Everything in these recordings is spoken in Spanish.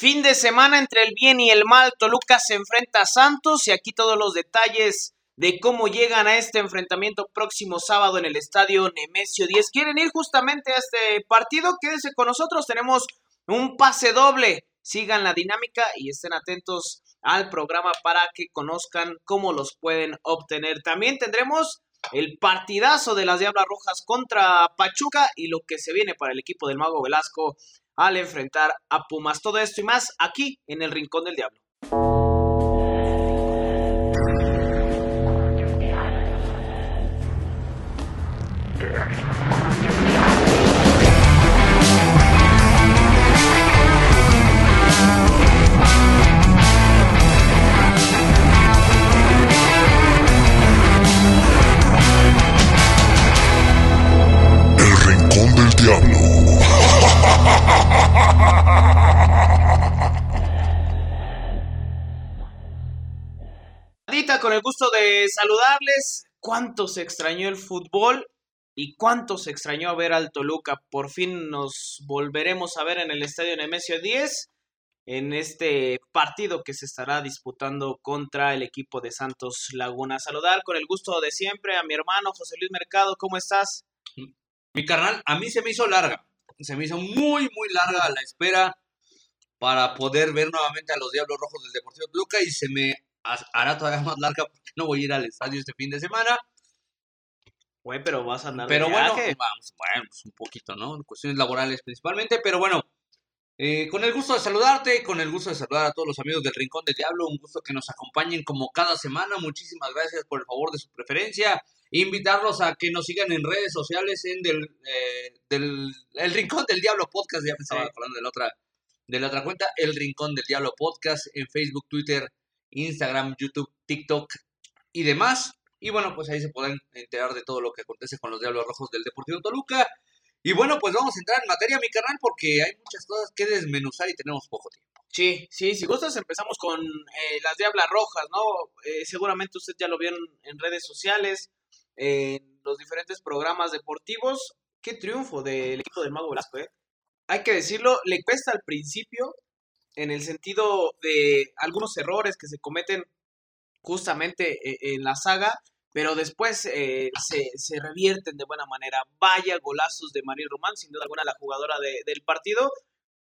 Fin de semana entre el bien y el mal, Toluca se enfrenta a Santos y aquí todos los detalles de cómo llegan a este enfrentamiento próximo sábado en el estadio Nemesio 10. ¿Quieren ir justamente a este partido? Quédense con nosotros, tenemos un pase doble. Sigan la dinámica y estén atentos al programa para que conozcan cómo los pueden obtener. También tendremos el partidazo de las Diablas Rojas contra Pachuca y lo que se viene para el equipo del Mago Velasco al enfrentar a Pumas. Todo esto y más aquí en el Rincón del Diablo. Con el gusto de saludarles. ¿Cuánto se extrañó el fútbol? ¿Y cuánto se extrañó ver al Toluca? Por fin nos volveremos a ver en el Estadio Nemesio 10 en este partido que se estará disputando contra el equipo de Santos Laguna. Saludar con el gusto de siempre a mi hermano José Luis Mercado. ¿Cómo estás? Mi carnal, a mí se me hizo larga. Se me hizo muy, muy larga la espera para poder ver nuevamente a los Diablos Rojos del Deportivo Toluca y se me hará todavía más larga porque no voy a ir al estadio este fin de semana. Güey, pero vas a andar Pero bueno, vamos, bueno, pues un poquito, ¿no? En cuestiones laborales principalmente, pero bueno, eh, con el gusto de saludarte, con el gusto de saludar a todos los amigos del Rincón del Diablo, un gusto que nos acompañen como cada semana. Muchísimas gracias por el favor de su preferencia. Invitarlos a que nos sigan en redes sociales en del, eh, del el Rincón del Diablo Podcast, ya me estaba hablando de la otra de la otra cuenta, el Rincón del Diablo Podcast en Facebook, Twitter, Instagram, YouTube, TikTok y demás. Y bueno, pues ahí se pueden enterar de todo lo que acontece con los Diablos Rojos del Deportivo Toluca. Y bueno, pues vamos a entrar en materia, mi canal, porque hay muchas cosas que desmenuzar y tenemos poco tiempo. Sí, sí, si gustas empezamos con eh, las Diablas Rojas, ¿no? Eh, seguramente usted ya lo vio en, redes sociales, en los diferentes programas deportivos. Qué triunfo del equipo del Mago Velasco, ¿eh? Hay que decirlo, le cuesta al principio, en el sentido de algunos errores que se cometen justamente eh, en la saga, pero después eh, se, revierten de buena manera. Vaya golazos de María Román, sin duda alguna la jugadora del partido,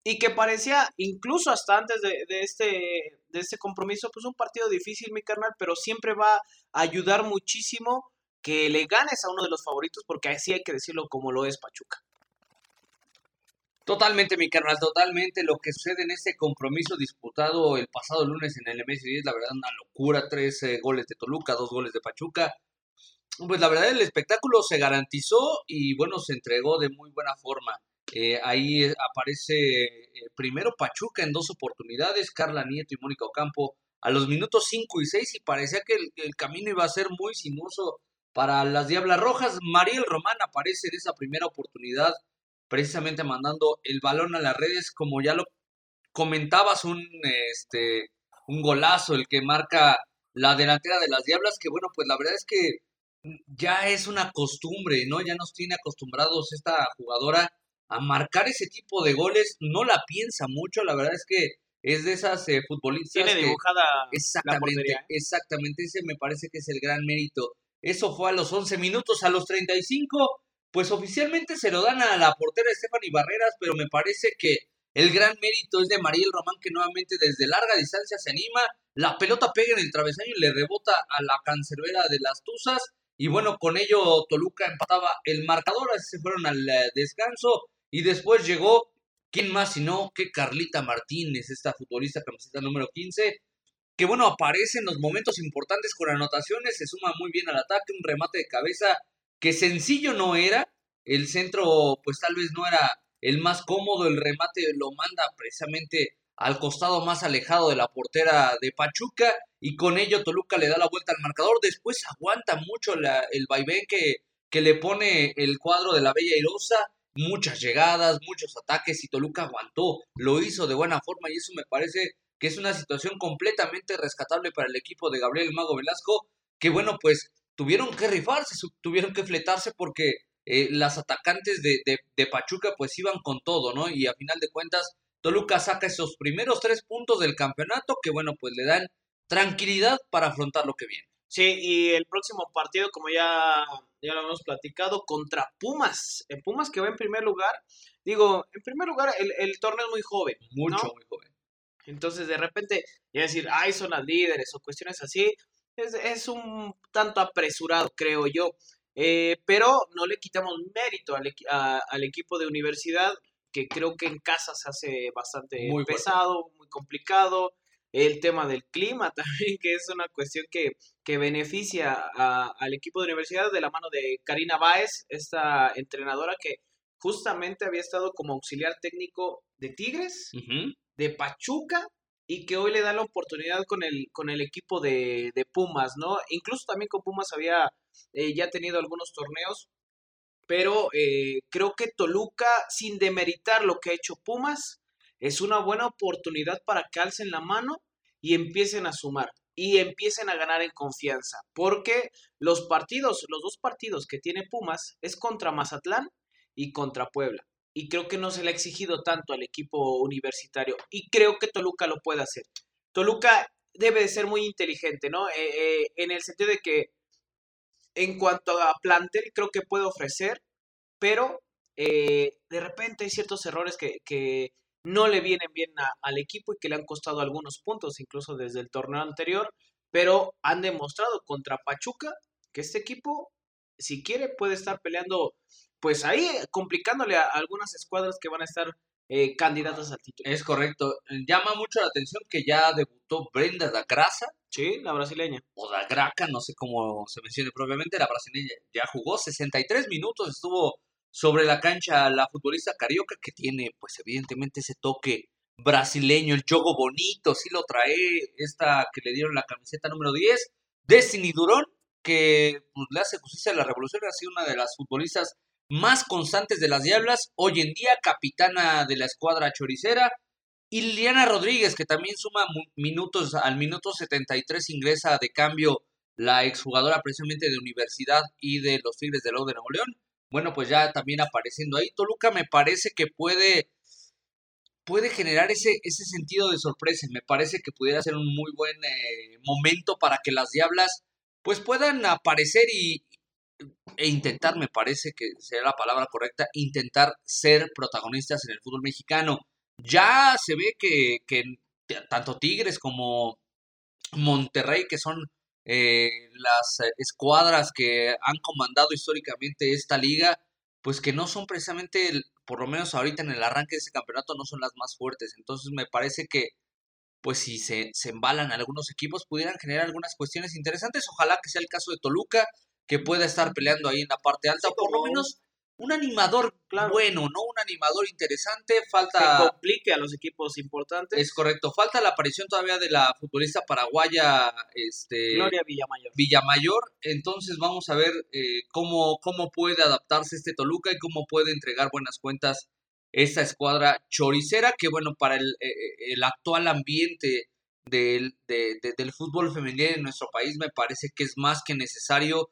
y que parecía, incluso hasta antes de, este, de este compromiso, pues un partido difícil, mi carnal, pero siempre va a ayudar muchísimo que le ganes a uno de los favoritos, porque así hay que decirlo como lo es Pachuca. Totalmente, mi carnal, totalmente. Lo que sucede en este compromiso disputado el pasado lunes en el MS10, la verdad, una locura. Tres goles de Toluca, dos goles de Pachuca. Pues la verdad, el espectáculo se garantizó y bueno, se entregó de muy buena forma. Eh, ahí aparece eh, primero Pachuca en dos oportunidades, Carla Nieto y Mónica Ocampo a los minutos 5 y 6 y parecía que el, el, camino iba a ser muy sinuoso para las Diablas Rojas. Mariel Román aparece en esa primera oportunidad precisamente mandando el balón a las redes, como ya lo comentabas, un, este, un golazo, el que marca la delantera de las Diablas, que bueno, pues la verdad es que ya es una costumbre, ¿no? Ya nos tiene acostumbrados esta jugadora a marcar ese tipo de goles, no la piensa mucho, la verdad es que es de esas eh, futbolistas. Tiene dibujada exactamente, exactamente, ese me parece que es el gran mérito. Eso fue a los 11 minutos, a los 35 pues oficialmente se lo dan a la portera Stephanie Barreras, pero me parece que el gran mérito es de Mariel Román, que nuevamente desde larga distancia se anima, la pelota pega en el travesaño y le rebota a la cancerbera de las Tuzas, y bueno, con ello Toluca empataba el marcador, así se fueron al eh, descanso, y después llegó, ¿quién más sino que Carlita Martínez, esta futbolista camiseta número 15, que bueno, aparece en los momentos importantes con anotaciones, se suma muy bien al ataque, un remate de cabeza que sencillo no era, el centro pues tal vez no era el más cómodo, el remate lo manda precisamente al costado más alejado de la portera de Pachuca y con ello Toluca le da la vuelta al marcador, después aguanta mucho el vaivén que, que le pone el cuadro de la Bella Irosa, muchas llegadas, muchos ataques y Toluca aguantó, lo hizo de buena forma y eso me parece que es una situación completamente rescatable para el equipo de Gabriel Mago Velasco, que bueno, pues tuvieron que rifarse, tuvieron que fletarse porque eh, las atacantes de, de, Pachuca pues iban con todo, ¿no? Y a final de cuentas, Toluca saca esos primeros tres puntos del campeonato que, bueno, pues le dan tranquilidad para afrontar lo que viene. Sí, y el próximo partido, como ya, ya lo hemos platicado, contra Pumas. En Pumas que va en primer lugar. Digo, en primer lugar, el, el torneo es muy joven. Mucho, muy joven. Entonces, de repente, ya decir, ay, son las líderes o cuestiones así, es, es un tanto apresurado, creo yo. Eh, pero no le quitamos mérito al, al, equipo de universidad, que creo que en casa se hace bastante muy pesado, muy complicado el tema del clima también, que es una cuestión que, que beneficia al equipo de universidad de la mano de Karina Báez, esta entrenadora que justamente había estado como auxiliar técnico de Tigres, de Pachuca, y que hoy le da la oportunidad con el, con el equipo de, de Pumas, ¿no? Incluso también con Pumas había eh, ya tenido algunos torneos, pero eh, creo que Toluca, sin demeritar lo que ha hecho Pumas, es una buena oportunidad para que alcen la mano y empiecen a sumar y empiecen a ganar en confianza, porque los partidos, los dos partidos que tiene Pumas es contra Mazatlán y contra Puebla. Y creo que no se le ha exigido tanto al equipo universitario. Y creo que Toluca lo puede hacer. Toluca debe de ser muy inteligente, ¿no? Eh, eh, en el sentido de que en cuanto a plantel, creo que puede ofrecer, pero eh, de repente hay ciertos errores que, que no le vienen bien al equipo y que le han costado algunos puntos, incluso desde el torneo anterior, pero han demostrado contra Pachuca que este equipo, si quiere, puede estar peleando, pues ahí complicándole a algunas escuadras que van a estar eh, candidatas al título. Es correcto. Llama mucho la atención que ya debutó Brenda da Graça. Sí, la brasileña. O da Graca, no sé cómo se mencione propiamente. La brasileña ya jugó 63 minutos, estuvo sobre la cancha la futbolista carioca que tiene pues evidentemente ese toque brasileño, el juego bonito, sí lo trae esta que le dieron la camiseta número 10, Destiny Durón, que pues, le hace justicia a la revolución, ha sido una de las futbolistas más constantes de las Diablas, hoy en día capitana de la escuadra choricera, y Liliana Rodríguez, que también suma minutos, al minuto 73 ingresa de cambio la exjugadora precisamente de Universidad y de los Tigres de Lau de Nuevo León bueno, pues ya también apareciendo ahí. Toluca me parece que puede, puede generar ese, ese sentido de sorpresa. Me parece que pudiera ser un muy buen eh, momento para que las Diablas pues puedan aparecer y, e intentar, me parece que sería la palabra correcta, intentar ser protagonistas en el fútbol mexicano. Ya se ve que, que tanto Tigres como Monterrey, que son eh, las escuadras que han comandado históricamente esta liga, pues que no son precisamente, por lo menos ahorita en el arranque de ese campeonato, no son las más fuertes. Entonces me parece que, pues si se, se embalan algunos equipos, pudieran generar algunas cuestiones interesantes. Ojalá que sea el caso de Toluca, que pueda estar peleando ahí en la parte alta, o por lo menos un animador bueno, ¿no? Un animador interesante. Falta. Que complique a los equipos importantes. Es correcto. Falta la aparición todavía de la futbolista paraguaya. Este, Gloria Villamayor. Villamayor. Entonces vamos a ver eh, cómo, cómo puede adaptarse este Toluca y cómo puede entregar buenas cuentas esta escuadra choricera. Que bueno, para el, eh, eh, el actual ambiente del, del fútbol femenino en nuestro país, me parece que es más que necesario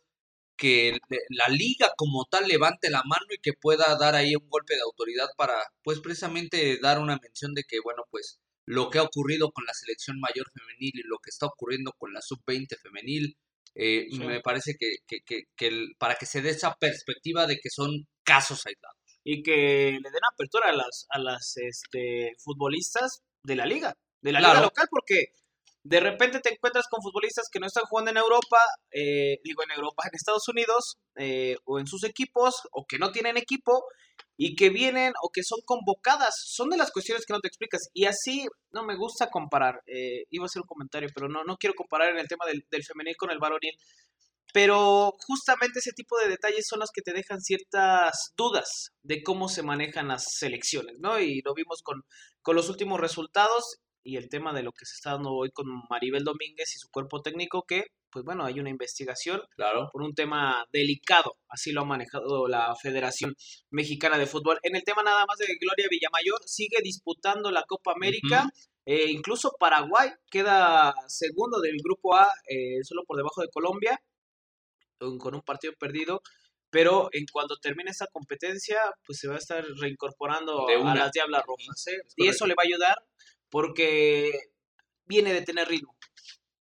que la liga como tal levante la mano y que pueda dar ahí un golpe de autoridad para, pues precisamente dar una mención de que, bueno, pues lo que ha ocurrido con la selección mayor femenil y lo que está ocurriendo con la sub-20 femenil, eh, me parece que, que, que, para que se dé esa perspectiva de que son casos aislados. Y que le den apertura a las, a las este, futbolistas de la liga, de la liga local, porque de repente te encuentras con futbolistas que no están jugando en Europa, eh, digo en Europa, en Estados Unidos, eh, o en sus equipos, o que no tienen equipo, y que vienen o que son convocadas. Son de las cuestiones que no te explicas. Y así no me gusta comparar. Eh, iba a hacer un comentario, pero no, no quiero comparar en el tema del, del femenil con el varonil. Pero justamente ese tipo de detalles son los que te dejan ciertas dudas de cómo se manejan las selecciones, ¿no? Y lo vimos con, con los últimos resultados y el tema de lo que se está dando hoy con Maribel Domínguez y su cuerpo técnico, que, pues bueno, hay una investigación claro. por un tema delicado, así lo ha manejado la Federación Mexicana de Fútbol. En el tema nada más de Gloria Villamayor, sigue disputando la Copa América, eh, incluso Paraguay queda segundo del Grupo A, eh, solo por debajo de Colombia, con un partido perdido pero en cuanto termine esta competencia, pues se va a estar reincorporando a las Diablas Rojas, ¿eh? Y eso le va a ayudar porque viene de tener ritmo.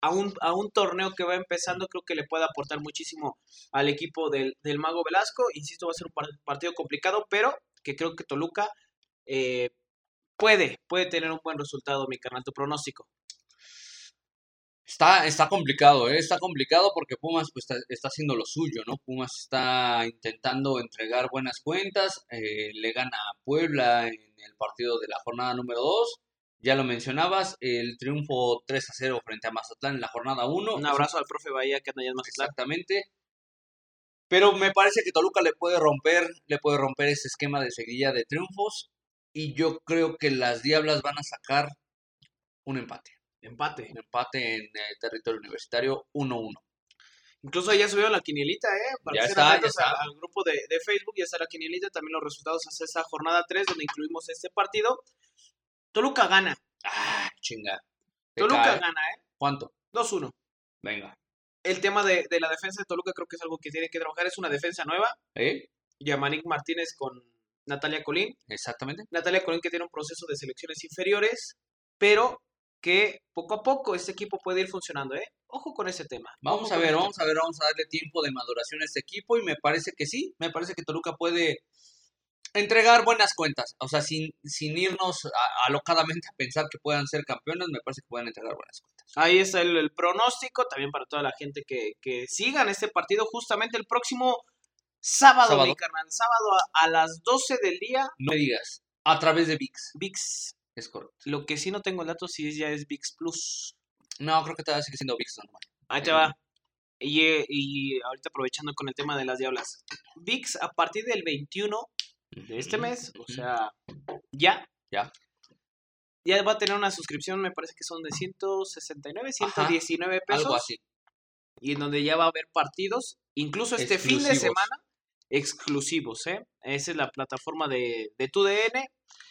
A un, a un torneo que va empezando, creo que le puede aportar muchísimo al equipo del, del Mago Velasco. Insisto, va a ser un partido complicado, pero que creo que Toluca eh, puede, puede tener un buen resultado, mi carnal, tu pronóstico. Está, está complicado, ¿eh? está complicado porque Pumas pues, está, haciendo lo suyo, ¿no? Pumas está intentando entregar buenas cuentas, eh, le gana a Puebla en el partido de la jornada número 2, ya lo mencionabas, el triunfo 3 a 0 frente a Mazatlán en la jornada 1. Un abrazo al profe Bahía que anda ya en Mazatlán. Exactamente. Pero me parece que Toluca le puede romper, le puede romper ese esquema de seguilla de triunfos y yo creo que las Diablas van a sacar un empate. Empate. Un empate en el territorio universitario 1-1. Incluso ya subió la quinielita, ¿eh? Para ya está, ya está. Al, grupo de, de, Facebook ya está la quinielita, también los resultados hacia esa jornada 3, donde incluimos este partido. Toluca gana. Ah, chinga. Toluca gana, ¿eh? ¿Cuánto? 2-1. Venga. El tema de, de, la defensa de Toluca creo que es algo que tiene que trabajar. Es una defensa nueva. ¿Eh? Yamanik Martínez con Natalia Colín. Exactamente. Natalia Colín que tiene un proceso de selecciones inferiores, pero que poco a poco este equipo puede ir funcionando, ¿eh? Ojo con ese tema. Vamos a ver, vamos a ver, vamos a darle tiempo de maduración a este equipo y me parece que sí, me parece que Toluca puede entregar buenas cuentas, o sea, sin, sin irnos alocadamente a pensar que puedan ser campeones, me parece que pueden entregar buenas cuentas. Ahí está el, pronóstico, también para toda la gente que, que sigan este partido justamente el próximo sábado, mi carnal, sábado a, las 12 del día. No me digas, a través de VIX. VIX. Es correcto. Lo que sí no tengo el dato si ya es VIX Plus. No, creo que todavía sigue siendo VIX normal. Ahí te va. Y, y ahorita aprovechando con el tema de las diablas. VIX a partir del 21 de este mes, o sea, ya. Ya. Ya va a tener una suscripción, me parece que son de 169, 119 pesos. Algo así. Y en donde ya va a haber partidos, incluso este fin de semana, exclusivos, ¿eh? Esa es la plataforma de, de TUDN.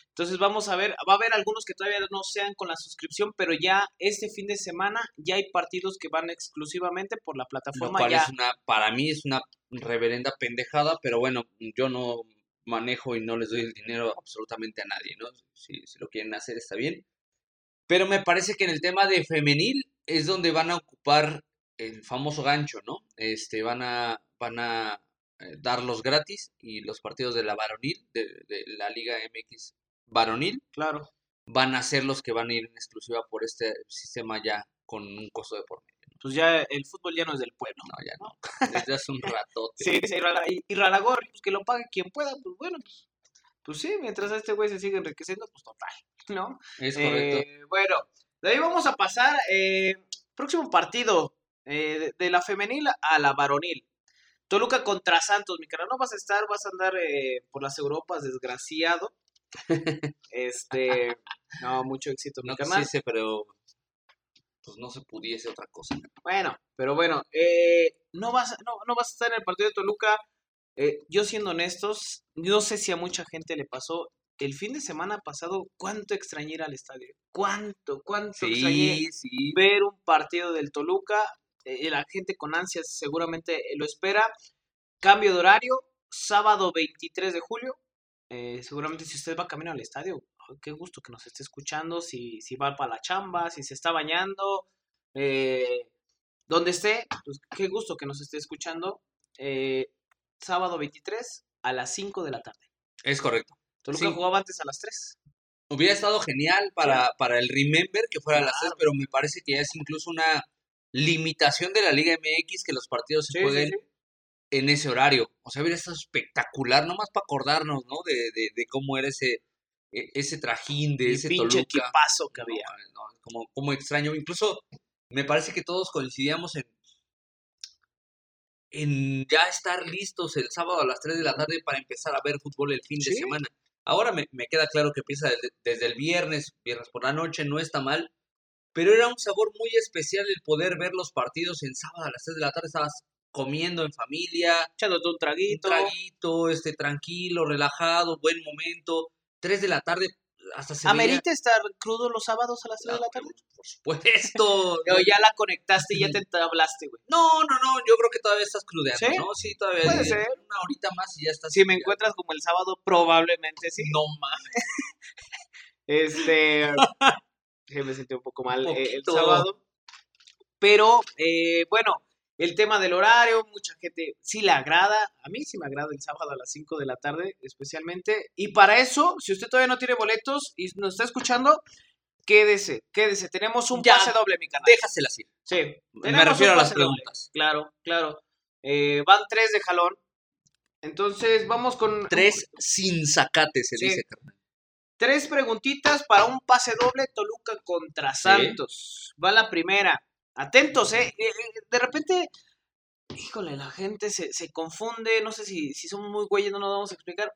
Entonces vamos a ver, va a haber algunos que todavía no sean con la suscripción, pero ya este fin de semana ya hay partidos que van exclusivamente por la plataforma. es una, para mí es una reverenda pendejada, pero bueno, yo no manejo y no les doy el dinero absolutamente a nadie, ¿no? Si, si lo quieren hacer está bien. Pero me parece que en el tema de femenil es donde van a ocupar el famoso gancho, ¿no? Este, van a, van a eh, darlos gratis y los partidos de la varonil, de, de, la Liga MX varonil, claro, van a ser los que van a ir en exclusiva por este sistema ya con un costo de por medio pues ya el fútbol ya no es del pueblo. No, ya no. Desde hace un ratote. sí, sí, y, Raragorri, pues que lo pague quien pueda, pues bueno, pues, pues sí, mientras a este güey se sigue enriqueciendo, pues total, ¿no? Es correcto. Eh, bueno, de ahí vamos a pasar, eh, próximo partido eh, de, la femenil a la varonil. Toluca contra Santos, mi cara, no vas a estar, vas a andar eh, por las Europas, desgraciado. este, no, mucho éxito, mi no canal. Sí, pero pues no se pudiese otra cosa. Bueno, pero bueno, eh, no, vas, no, no vas a estar en el partido de Toluca. Eh, yo siendo honestos, no sé si a mucha gente le pasó. El fin de semana pasado, ¿cuánto extrañé ir al estadio? ¿Cuánto, cuánto extrañé ver un partido del Toluca? Eh, la gente con ansias seguramente lo espera. Cambio de horario, sábado 23 de julio. seguramente si usted va camino al estadio, qué gusto que nos esté escuchando, si, si va para la chamba, si se está bañando, eh, donde esté, pues qué gusto que nos esté escuchando. Eh, sábado 23 a las 5 de la tarde. Es correcto. Toluca jugaba antes a las 3. Hubiera estado genial para, para el Remember que fuera a las 3, pero me parece que ya es incluso una limitación de la Liga MX que los partidos se jueguen en ese horario. O sea, hubiera estado espectacular, nomás para acordarnos, ¿no? De, de, de cómo era ese, ese trajín de ese pinche paso que había. como, como extraño. Incluso me parece que todos coincidíamos en, en ya estar listos el sábado a las 3 de la tarde para empezar a ver fútbol el fin de semana. Ahora me, me, queda claro que empieza desde, el viernes, viernes por la noche, no está mal, pero era un sabor muy especial el poder ver los partidos en sábado a las 3 de la tarde, estabas comiendo en familia, echándote un traguito, un traguito, este tranquilo, relajado, buen momento, 3 de la tarde, hasta se ¿Amerita estar crudo los sábados a las 3 de la tarde? Por supuesto. O ya la conectaste y ya te hablaste, güey. No, no, no, yo creo que todavía estás crudeando, ¿Sí? ¿no? Sí, todavía. Puede eh, ser. Una horita más y ya estás. Si me encuentras como el sábado, probablemente sí. No mames. Este. me sentí un poco mal eh, el sábado. Pero, eh, bueno, el tema del horario, mucha gente sí le agrada. A mí sí me agrada el sábado a las 5 de la tarde, especialmente. Y para eso, si usted todavía no tiene boletos y nos está escuchando, quédese, quédese. Tenemos un Ya. pase doble, mi canal. Déjasela así. Sí. Me refiero a las doble. preguntas. Claro, claro. Eh, van tres de jalón. Entonces, vamos con Tres sin sacate, se Sí. dice, carnal. Tres preguntitas para un pase doble Toluca contra Santos. Va la primera. Atentos, ¿eh? Eh, eh, De repente, híjole, la gente se, se confunde. No sé si, si somos muy güeyes, no nos vamos a explicar.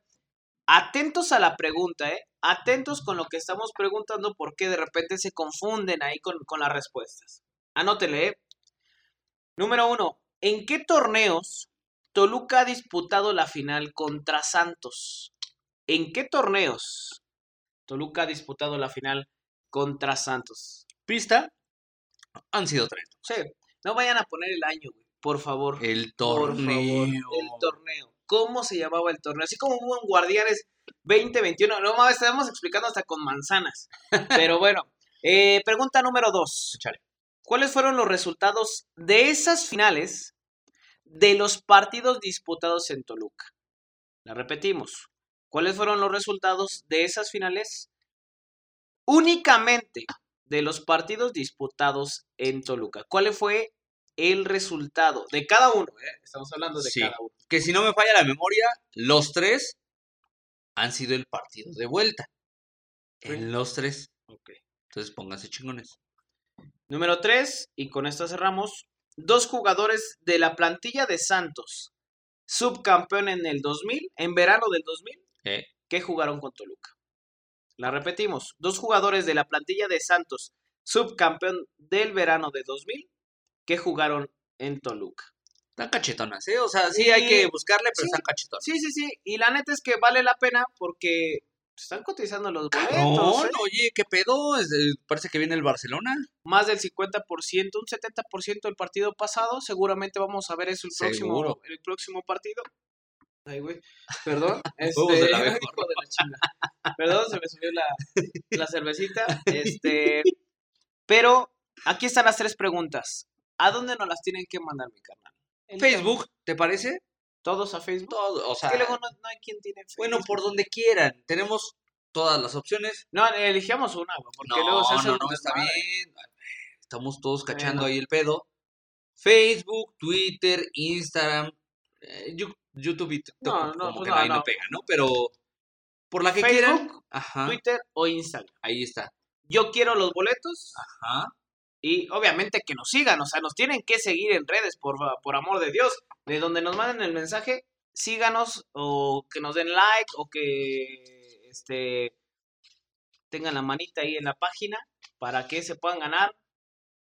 Atentos a la pregunta, ¿eh? Atentos con lo que estamos preguntando porque de repente se confunden ahí con, con las respuestas. Anótele, ¿eh? Número uno. ¿En qué torneos Toluca ha disputado la final contra Santos? ¿En qué torneos Toluca ha disputado la final contra Santos? Pista. Han sido tres. Sí, no vayan a poner el año, güey, por favor. El Por favor, torneo. el torneo. ¿Cómo se llamaba el torneo? Así como hubo en Guardianes 2021. No mames, estábamos explicando hasta con manzanas. Pero bueno, eh, pregunta número dos. ¿Cuáles fueron los resultados de esas finales de los partidos disputados en Toluca? La repetimos. ¿Cuáles fueron los resultados de esas finales únicamente de los partidos disputados en Toluca? ¿Cuál fue el resultado de cada uno? eh? Estamos hablando de Sí. cada uno. Que si no me falla la memoria, los tres han sido el partido de vuelta. En los tres. Ok. Entonces pónganse chingones. Número 3, y con esto cerramos. Dos jugadores de la plantilla de Santos, subcampeón en el 2000, en verano del 2000, Eh. que jugaron con Toluca. La repetimos. Dos jugadores de la plantilla de Santos, subcampeón del verano de 2000, que jugaron en Toluca. Están cachetonas, ¿eh? O sea, sí hay que buscarle, pero sí. están cachetonas. Sí, sí, sí. Y la neta es que vale la pena porque están cotizando los boletos. ¿eh? oye, ¿qué pedo? Es de- parece que viene el Barcelona. más del 50%, un 70% del partido pasado. Seguramente vamos a ver eso el próximo, el próximo partido. Ay, güey. Perdón. Huevos de Este, la hijo de la. Perdón, se me subió la, la cervecita. Este, pero aquí están las tres preguntas. ¿A dónde nos las tienen que mandar, mi carnal? Facebook, ¿te parece? ¿Todos a Facebook? Todo, o sea, Es que luego no, no hay quien tiene Facebook. bueno, por donde quieran. Tenemos todas las opciones. No, elegíamos una, porque no, luego se hace no, no, está bien. Estamos todos cachando Bueno. ahí el pedo. Facebook, Twitter, Instagram, eh, YouTube y TikTok No, no, como pues que no, ahí no no. pega, ¿no? Pero por la que Facebook, quieran. Ajá. Twitter o Instagram. Ahí está. Yo quiero los boletos. Ajá. Y obviamente que nos sigan, o sea, nos tienen que seguir en redes, por, por amor de Dios. De donde nos manden el mensaje, síganos o que nos den like o que este tengan la manita ahí en la página para que se puedan ganar.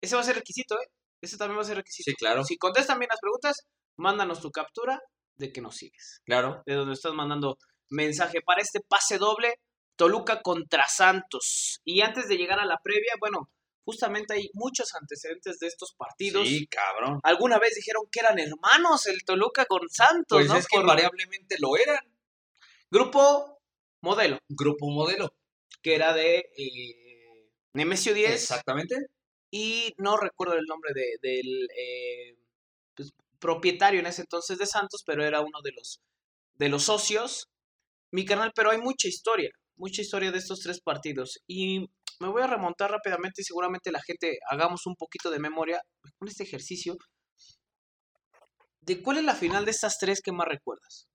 Ese va a ser requisito, ¿eh? Ese también va a ser requisito. Sí, claro. Si contestan bien las preguntas, mándanos tu captura de que nos sigues. Claro. De donde estás mandando mensaje para este pase doble Toluca contra Santos. Y antes de llegar a la previa, bueno, justamente hay muchos antecedentes de estos partidos. Sí, cabrón. Alguna vez dijeron que eran hermanos el Toluca con Santos, Pues ¿no? es que Por invariablemente lo eran. Grupo modelo, Grupo modelo. que era de eh, Nemesio 10 Exactamente. y no recuerdo el nombre de- del eh, pues, propietario en ese entonces de Santos, pero era uno de los, de los socios. Mi canal, pero hay mucha historia, mucha historia de estos tres partidos. Y me voy a remontar rápidamente y seguramente la gente hagamos un poquito de memoria con este ejercicio. ¿De cuál es la final de estas tres que más recuerdas?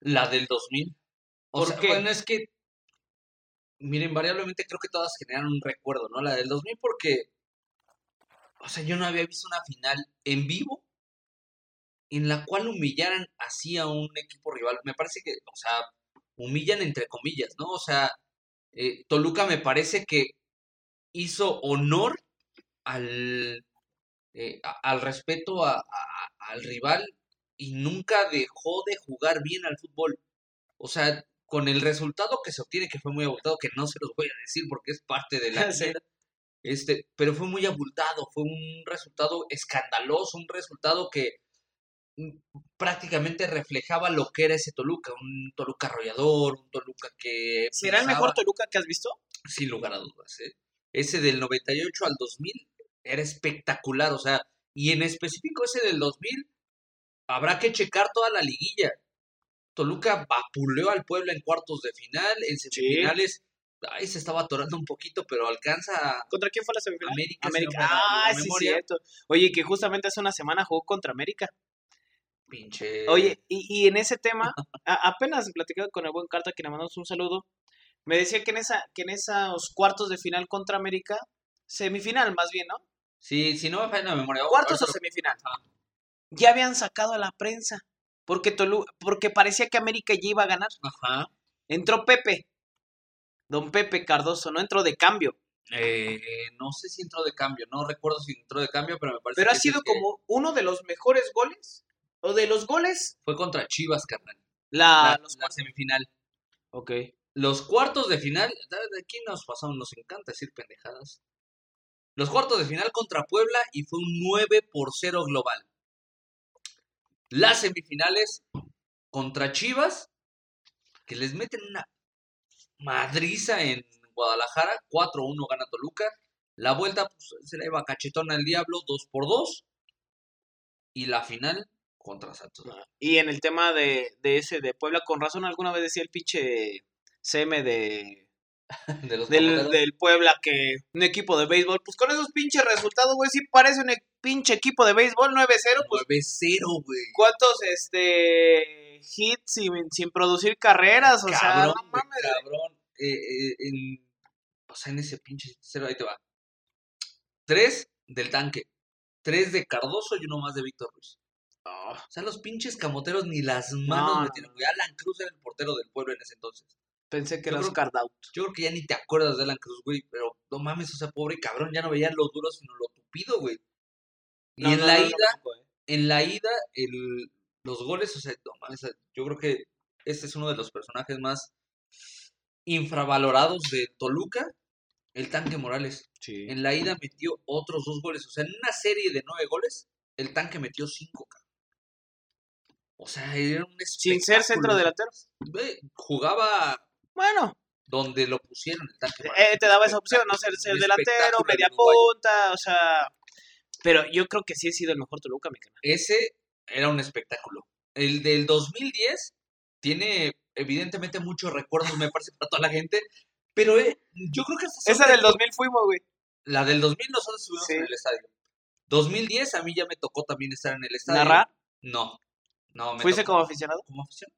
La del 2000. O ¿Por sea, qué? bueno, es que, miren, invariablemente creo que todas generan un recuerdo, ¿no? La del 2000 porque, o sea, yo no había visto una final en vivo en la cual humillaran así a un equipo rival. Me parece que, o sea, humillan entre comillas, ¿no? O sea, eh, Toluca me parece que hizo honor al, eh, al respeto a- a- al rival y nunca dejó de jugar bien al fútbol. O sea, con el resultado que se obtiene, que fue muy abultado, que no se los voy a decir porque es parte de la Sí. este, pero fue muy abultado, fue un resultado escandaloso, un resultado que prácticamente reflejaba lo que era ese Toluca, un Toluca arrollador, un Toluca que... ¿Será el mejor Toluca que has visto? Sin lugar a dudas, ¿eh? Ese del 98 al 2000 era espectacular, o sea, y en específico ese del 2000, habrá que checar toda la liguilla. Toluca vapuleó al Puebla en cuartos de final, en semifinales, ahí se estaba atorando un poquito, pero alcanza a ¿Contra quién fue la semifinal? América. América. Ah, sí, cierto. Oye, que justamente hace una semana jugó contra América. Pinche. Oye, y, y en ese tema, a- apenas platicaba con el buen Carta, que le mandamos un saludo, me decía que en esa, que en esos cuartos de final contra América, semifinal más bien, ¿no? Sí, si no me falla la memoria. Cuartos o semifinal. Ya habían sacado a la prensa. Porque Tolu, porque parecía que América ya iba a ganar. Ajá. Entró Pepe. Don Pepe Cardoso, no entró de cambio. Eh, no sé si entró de cambio, no recuerdo si entró de cambio, pero me parece Pero ha que sido que como uno de los mejores goles. O de los goles. Fue contra Chivas, carnal. La, la, los la semifinal. Ok. Los cuartos de final, de aquí nos pasamos, nos encanta decir pendejadas. Los cuartos de final contra Puebla y fue un 9 por 0 global. Las semifinales contra Chivas, que les meten una madriza en Guadalajara, 4-1 gana Toluca. La vuelta pues, se la iba cachetón al diablo, 2 por 2 Y la final contra Santos. Y en el tema de, de ese de Puebla, con razón alguna vez decía el pinche CM de De los del, Puebla que un equipo de béisbol, pues con esos pinches resultados, güey, sí parece un e- pinche equipo de béisbol 9-0, pues 9-0, güey. cuántos este hits sin, sin producir carreras, o sea, cabrón, no mames. cabrón. Eh, eh, en, o sea, en ese pinche cero, ahí te va. Tres del tanque, tres de Cardoso y uno más de Víctor Ruiz. Oh, O sea, los pinches camoteros ni las manos No, metieron, güey. Alan Cruz era el portero del pueblo en ese entonces. pensé que Yo era creo- Oscar Daut. Yo creo que ya ni te acuerdas de Alan Cruz, güey, pero no mames, o sea, pobre cabrón, ya no veía lo duro, sino lo tupido, güey. Y No, en no, la ida, no, eh. en la ida, el, los goles, o sea, no mames, yo creo que este es uno de los personajes más infravalorados de Toluca, el tanque Morales. Sí. En la ida metió otros dos goles, o sea, en una serie de nueve goles, el tanque metió cinco, cabrón. O sea, era un Sin ser centro delantero. Jugaba Bueno, donde lo pusieron el tanque eh, te daba esa opción, no ser, ser delantero, media punta, o sea, pero yo creo que sí he sido el mejor Toluca, mi canal. Ese era un espectáculo. El del 2010 tiene evidentemente muchos recuerdos, me parece, para toda la gente, pero eh, yo creo que Esa de- del 2000 fuimos, güey. la del 2000 nosotros estuvimos Sí. en el estadio. 2010 a mí ya me tocó también estar en el estadio. ¿Narrar? No. No, me ¿Fuiste como aficionado? como afición.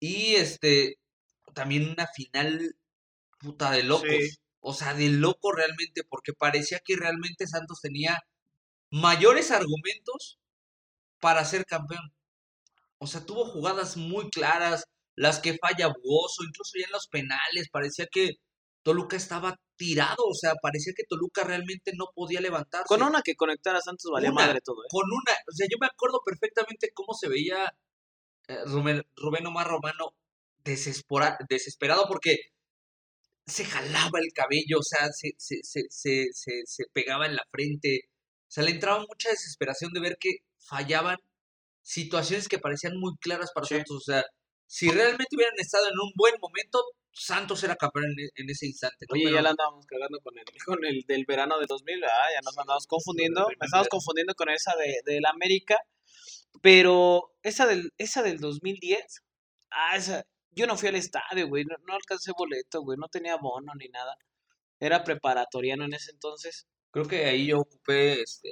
Y este también una final puta de locos. Sí. O sea, de loco realmente, porque parecía que realmente Santos tenía mayores argumentos para ser campeón. O sea, tuvo jugadas muy claras, las que falla Buoso, incluso ya en los penales, parecía que Toluca estaba tirado, o sea, parecía que Toluca realmente no podía levantarse. Con una que conectara a Santos valía Una. madre todo, ¿eh? Con una, o sea, yo me acuerdo perfectamente cómo se veía eh, Rubén, Rubén Omar Romano desesperado porque se jalaba el cabello, o sea, se, se, se, se, se, se pegaba en la frente. O sea, le entraba mucha desesperación de ver que fallaban situaciones que parecían muy claras para Sí. Santos. O sea, si realmente hubieran estado en un buen momento, Santos era campeón en, e- en ese instante. ¿no? Oye, Pero- ya la andábamos cagando con el, con el del verano de 2000, ¿verdad? Ya nos andamos confundiendo. Me verano. confundiendo con esa de, del América. Pero esa del, esa del 2010, ah, esa, yo no fui al estadio, güey. No, no alcancé boleto, güey. No tenía bono ni nada. Era preparatoriano en ese entonces. Creo que ahí yo ocupé este,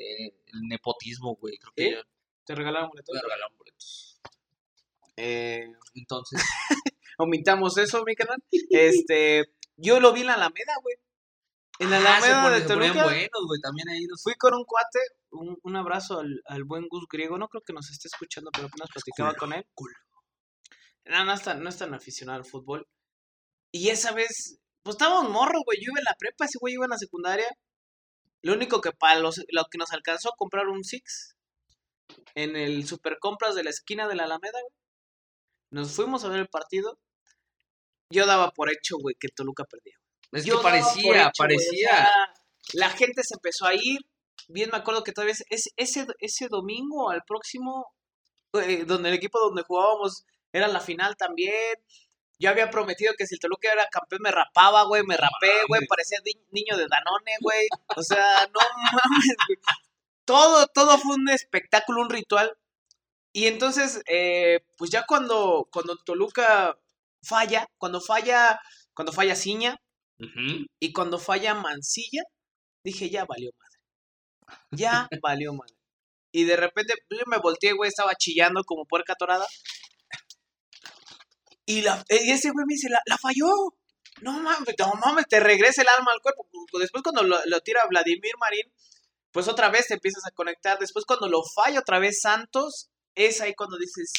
el nepotismo, güey. Creo que yo ¿Te regalaron boleto? me regalaron boletos. Eh, Entonces, omitamos eso, mi canal. Este, yo lo vi en la Alameda, güey. En la ah, Alameda de ponían Toluca. buenos, güey. También ahí los Fui con un cuate, un, un abrazo al, al buen Gus Griego, no creo que nos esté escuchando, pero apenas platicaba Culo, con él. culo. No, no es, tan, no es tan aficionado al fútbol. Y esa vez, pues estábamos morro, güey, yo iba en la prepa, ese güey iba en la secundaria. Lo único que para los, lo que nos alcanzó a comprar un Six en el super compras de la esquina de la Alameda, güey. Nos fuimos a ver el partido. Yo daba por hecho, güey, que Toluca perdía. Es Yo que parecía, o parecía. sea, la gente se empezó a ir. Bien me acuerdo que todavía es- ese, ese, domingo al próximo, eh, donde el equipo donde jugábamos era la final también. Yo había prometido que si el Toluca era campeón me rapaba, güey, me rapé, güey, parecía niño de Danone, güey. O sea, no mames, güey. Todo, todo fue un espectáculo, un ritual. Y entonces, eh, pues ya cuando, cuando Toluca falla, cuando falla, cuando falla Ciña, y cuando falla Mancilla, dije, ya valió madre. Ya valió madre. Y de repente yo me volteé, güey, estaba chillando como puerca torada. Y, la, y ese güey me dice, la, la falló. No mames, no mames, te regresa el alma al cuerpo. Después cuando lo, lo tira Vladimir Marín, pues otra vez te empiezas a conectar. Después cuando lo falla otra vez Santos, es ahí cuando dices,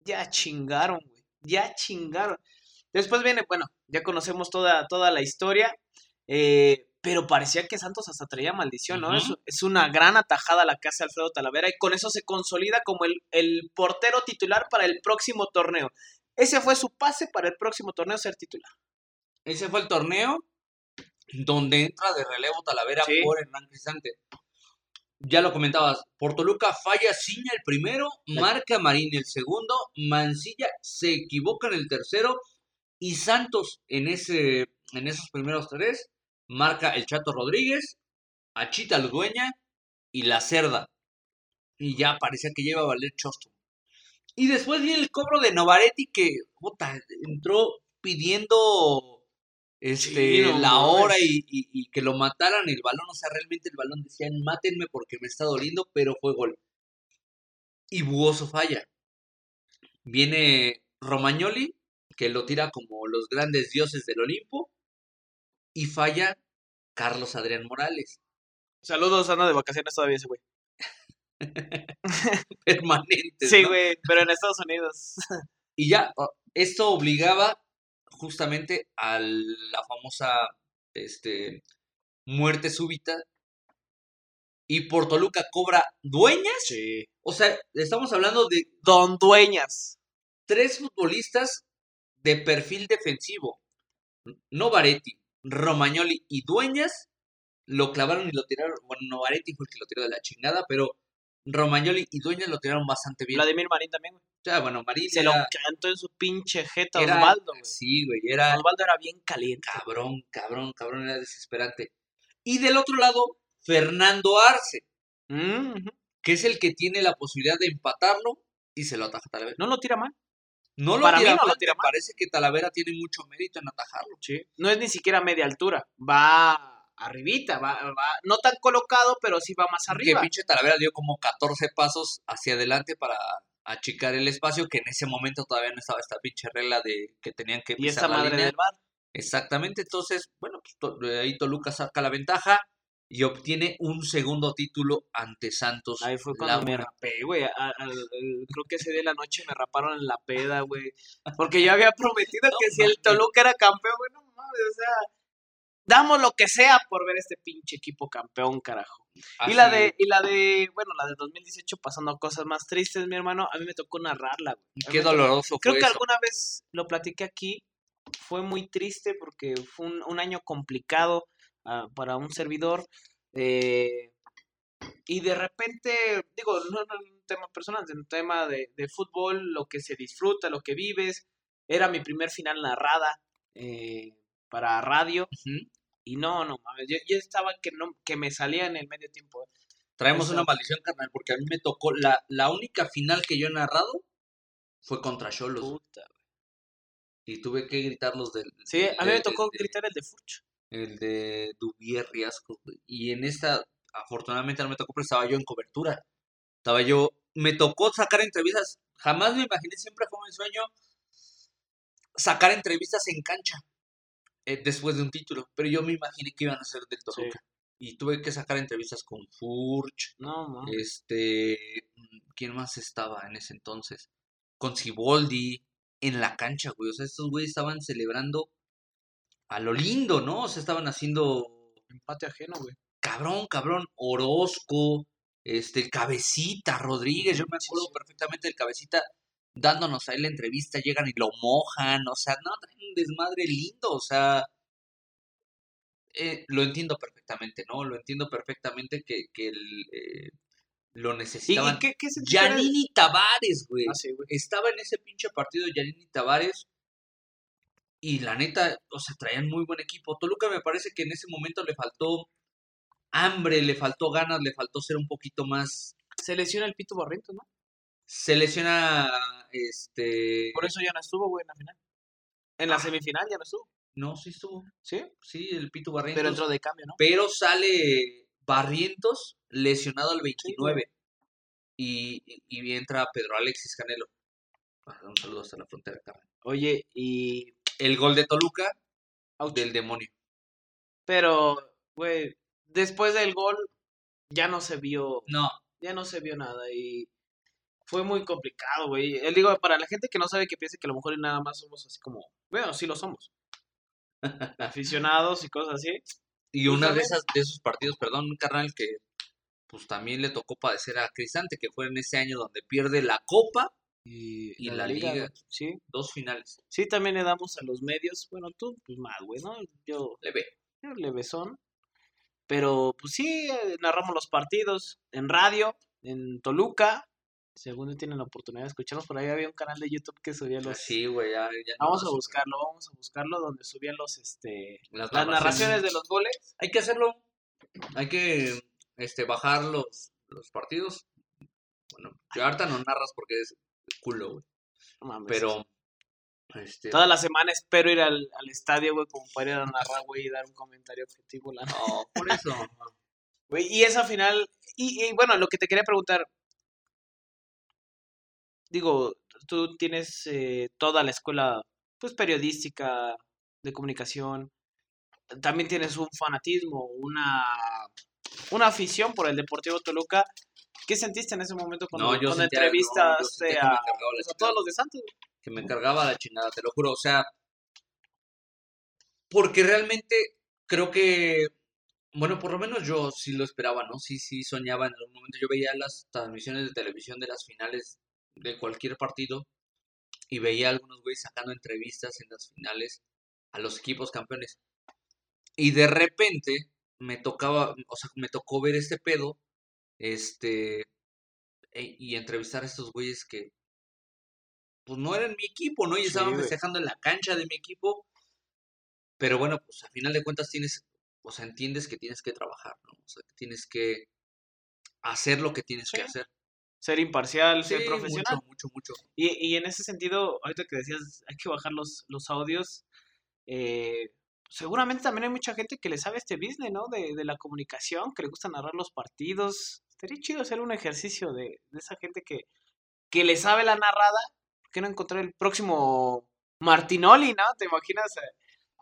ya chingaron, güey. Ya chingaron. Después viene, bueno, ya conocemos toda, toda la historia. eh, pero parecía que Santos hasta traía maldición, ¿no? Es, es una gran atajada la que hace Alfredo Talavera y con eso se consolida como el, el portero titular para el próximo torneo. Ese fue su pase para el próximo torneo ser titular. Ese fue el torneo donde entra de relevo Talavera Sí. por Hernán Cristante. Ya lo comentabas, Portoluca falla Ciña el primero, marca Marín el segundo, Mancilla se equivoca en el tercero y Santos en, ese, en esos primeros tres marca el Chato Rodríguez, Achita Ludueña y La Cerda. Y ya parecía que lleva a valer Chosto. Y después viene el cobro de Novaretti que puta, entró pidiendo este, Sí, no la hora y, y- y que lo mataran el balón. O sea, realmente el balón decían, mátenme porque me está doliendo, pero fue gol. Y Buoso falla. Viene Romagnoli, que lo tira como los grandes dioses del Olimpo, y falla Carlos Adrián Morales, Saludos, anda de vacaciones todavía ese güey. permanente. Sí, ¿no? güey, pero en Estados Unidos. Y ya, esto obligaba justamente a la famosa este, muerte súbita. Y por Toluca cobra dueñas. Sí. O sea, estamos hablando de Don Dueñas. tres futbolistas de perfil defensivo. Novaretti, Romagnoli y Dueñas lo clavaron y lo tiraron. Bueno, Novaretti fue el que lo tiró de la chingada, pero Romagnoli y Dueñas lo tiraron bastante bien. Vladimir Marín también, güey. O sea, bueno, Marín Se lo cantó en su pinche jeta era- Osvaldo, güey. Sí, güey, era Osvaldo era bien caliente. cabrón, cabrón, cabrón, era desesperante. Y del otro lado, Fernando Arce, Mm, que es el que tiene la posibilidad de empatarlo y se lo ataja Talavera. No lo tira mal. No lo para mí tira no lo mal, tira me mal. parece que Talavera tiene mucho mérito en atajarlo. Sí. No es ni siquiera media altura. Va arribita, va, va- no tan colocado, pero sí va más Que arriba. pinche Talavera dio como 14 pasos hacia adelante para achicar el espacio, que en ese momento todavía no estaba esta pinche regla de que tenían que Y pisar esta la madre línea. del bar. Exactamente, entonces, bueno, pues to- ahí Toluca saca la ventaja y obtiene un segundo título ante Santos. Ahí fue cuando me rapé, güey. Creo que ese día de la noche me raparon en la peda, güey. Porque yo había prometido No que si el. Toluca era campeón, güey, no mames, o sea, damos lo que sea por ver este pinche equipo campeón, carajo. Y la de, y la de, bueno, la de 2018 pasando cosas más tristes, mi hermano, a mí me tocó narrarla, güey. Mí Qué tocó- doloroso Creo que alguna vez lo platiqué aquí. Fue muy triste porque fue un, un año complicado ah, para un servidor. eh, y de repente, digo, no, no un tema personal, en un tema de, de fútbol, lo que se disfruta, lo que vives. Era mi primer final narrada eh, para radio. Ujú. Y no, no mames, yo, yo estaba que, no, que me salía en el medio tiempo. eh. Traemos Eso. una maldición, carnal, porque a mí me tocó la, la única final que yo he narrado fue contra Cholos. Puta. Y tuve que gritar los del. Sí, a mí me tocó de- gritar el de Furch. El de Dubier Riasco. Y en esta, afortunadamente no me tocó, pero estaba yo en cobertura. Estaba yo. Me tocó sacar entrevistas. Jamás me imaginé, siempre fue mi sueño sacar entrevistas en cancha eh, después de un título. Pero yo me imaginé que iban a ser del Toluca. Y tuve que sacar entrevistas con Furch, No, mames. este, mm, ¿quién más estaba en ese entonces? Con Siboldi, en la cancha, güey. O sea, estos güeyes estaban celebrando a lo lindo, ¿no? O sea, estaban haciendo Empate ajeno, güey. cabrón, cabrón, Orozco, este, el Cabecita Rodríguez, yo me Sí, acuerdo sí. perfectamente del Cabecita dándonos ahí la entrevista, llegan y lo mojan, o sea, no, traen un desmadre lindo, o sea, eh, lo entiendo perfectamente, ¿no? Lo entiendo perfectamente que, que el, eh, lo necesitaban. ¿Y qué, Tavares, güey. Ah, sí, güey. Estaba en ese pinche partido Yanini Tavares. Y la neta, o sea, traían muy buen equipo. Toluca me parece que en ese momento le faltó hambre, le faltó ganas, le faltó ser un poquito más. Se lesiona el Pito Barrientos, ¿no? Se lesiona este. Por eso ya no estuvo, güey, en la final. En la Ah. semifinal ya no estuvo. No, sí estuvo. ¿Sí? Sí, el Pito Barrientos. Pero entró de cambio, ¿no? Pero sale Barrientos lesionado al 29. y, y, y entra Pedro Alexis Canelo. Ah, Un saludo hasta la frontera, carnal. Oye, y. El gol de Toluca Ouch. del demonio. Pero, güey, después del gol ya no se vio. No, Ya no se vio nada. Y. Fue muy complicado, güey. Él digo, para la gente que no sabe que piense que a lo mejor nada más somos así como. Bueno, sí lo somos. Aficionados y cosas así. y una de esas de esos partidos, perdón, carnal, que pues también le tocó padecer a Cristante, que fue en ese año donde pierde la Copa Y, Y la liga. Sí. dos finales. Sí, también le damos a los medios. Bueno, tú, pues más, güey, ¿no? Yo, Le ve. yo levesón. Pero, pues sí, eh, narramos los partidos en radio, en Toluca. Si alguno tiene la oportunidad de escucharnos, por ahí había un canal de YouTube que subía los... Sí, güey, ya, ya no Vamos a buscarlo, vamos a buscarlo, donde subían los, este... Las Las narraciones de los goles. Hay que hacerlo. Hay que este bajar los, los partidos. Bueno, yo ahorita no narras porque es culo, güey. No mames. Pero este Toda la semana espero ir al, al estadio, güey, como para ir a narrar, güey, y dar un comentario objetivo. La... no, por eso. Güey, y esa final, y, y bueno, lo que te quería preguntar, digo, tú tienes eh, toda la escuela, pues, periodística, de comunicación, también tienes un fanatismo, una, una afición por el Deportivo Toluca. ¿Qué sentiste en ese momento cuando, No, yo cuando sentía- no, yo entrevistaste sentía que me a, pues, a todos los de Santos? que me cargaba la chingada, te lo juro. O sea, porque realmente creo que, bueno, por lo menos yo sí lo esperaba, ¿no? Sí, sí soñaba en algún momento. Yo veía las transmisiones de televisión de las finales de cualquier partido y veía a algunos güeyes sacando entrevistas en las finales a los equipos campeones. Y de repente me tocaba, o sea, me tocó ver este pedo, este, e- y entrevistar a estos güeyes que, pues no eran mi equipo, ¿no? Y Sí, estaban güey. festejando en la cancha de mi equipo. Pero bueno, pues a final de cuentas tienes, o sea, entiendes que tienes que trabajar, ¿no? O sea, que tienes que hacer lo que tienes que hacer. Ser imparcial, ser profesional. Mucho, mucho, mucho. Y, y en ese sentido, ahorita que decías, hay que bajar los, los audios, eh, seguramente también hay mucha gente que le sabe este business, ¿no? De, de la comunicación, que le gusta narrar los partidos. Estaría chido hacer un ejercicio de, de esa gente que, que le sabe la narrada. ¿Por qué no encontrar el próximo Martinoli, ¿no? ¿Te imaginas? eh,